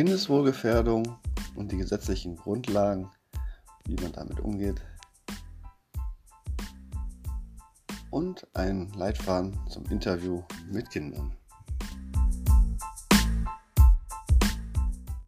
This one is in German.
Kindeswohlgefährdung und die gesetzlichen Grundlagen, wie man damit umgeht. Und ein Leitfaden zum Interview mit Kindern.